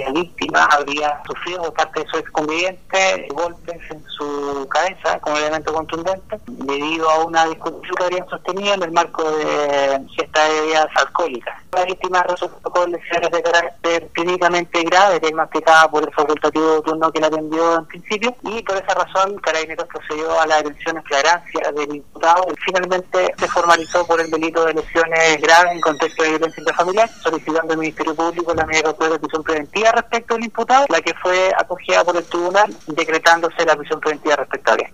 La víctima habría sufrido por parte de su exconviviente golpes en su cabeza como elemento contundente debido a una discusión que habrían sostenido en el marco de ciertas bebidas alcohólicas. La víctima resultó con lesiones de carácter clínicamente grave, diagnosticada por el facultativo turno que la atendió en principio, y por esa razón Carabineros procedió a la detención en flagrancia del imputado finalmente se formalizó por el delito de lesiones graves en contexto de violencia intrafamiliar, solicitando al Ministerio Público la medida de prisión preventiva respecto al imputado, la que fue acogida por el tribunal, decretándose la prisión preventiva respectable.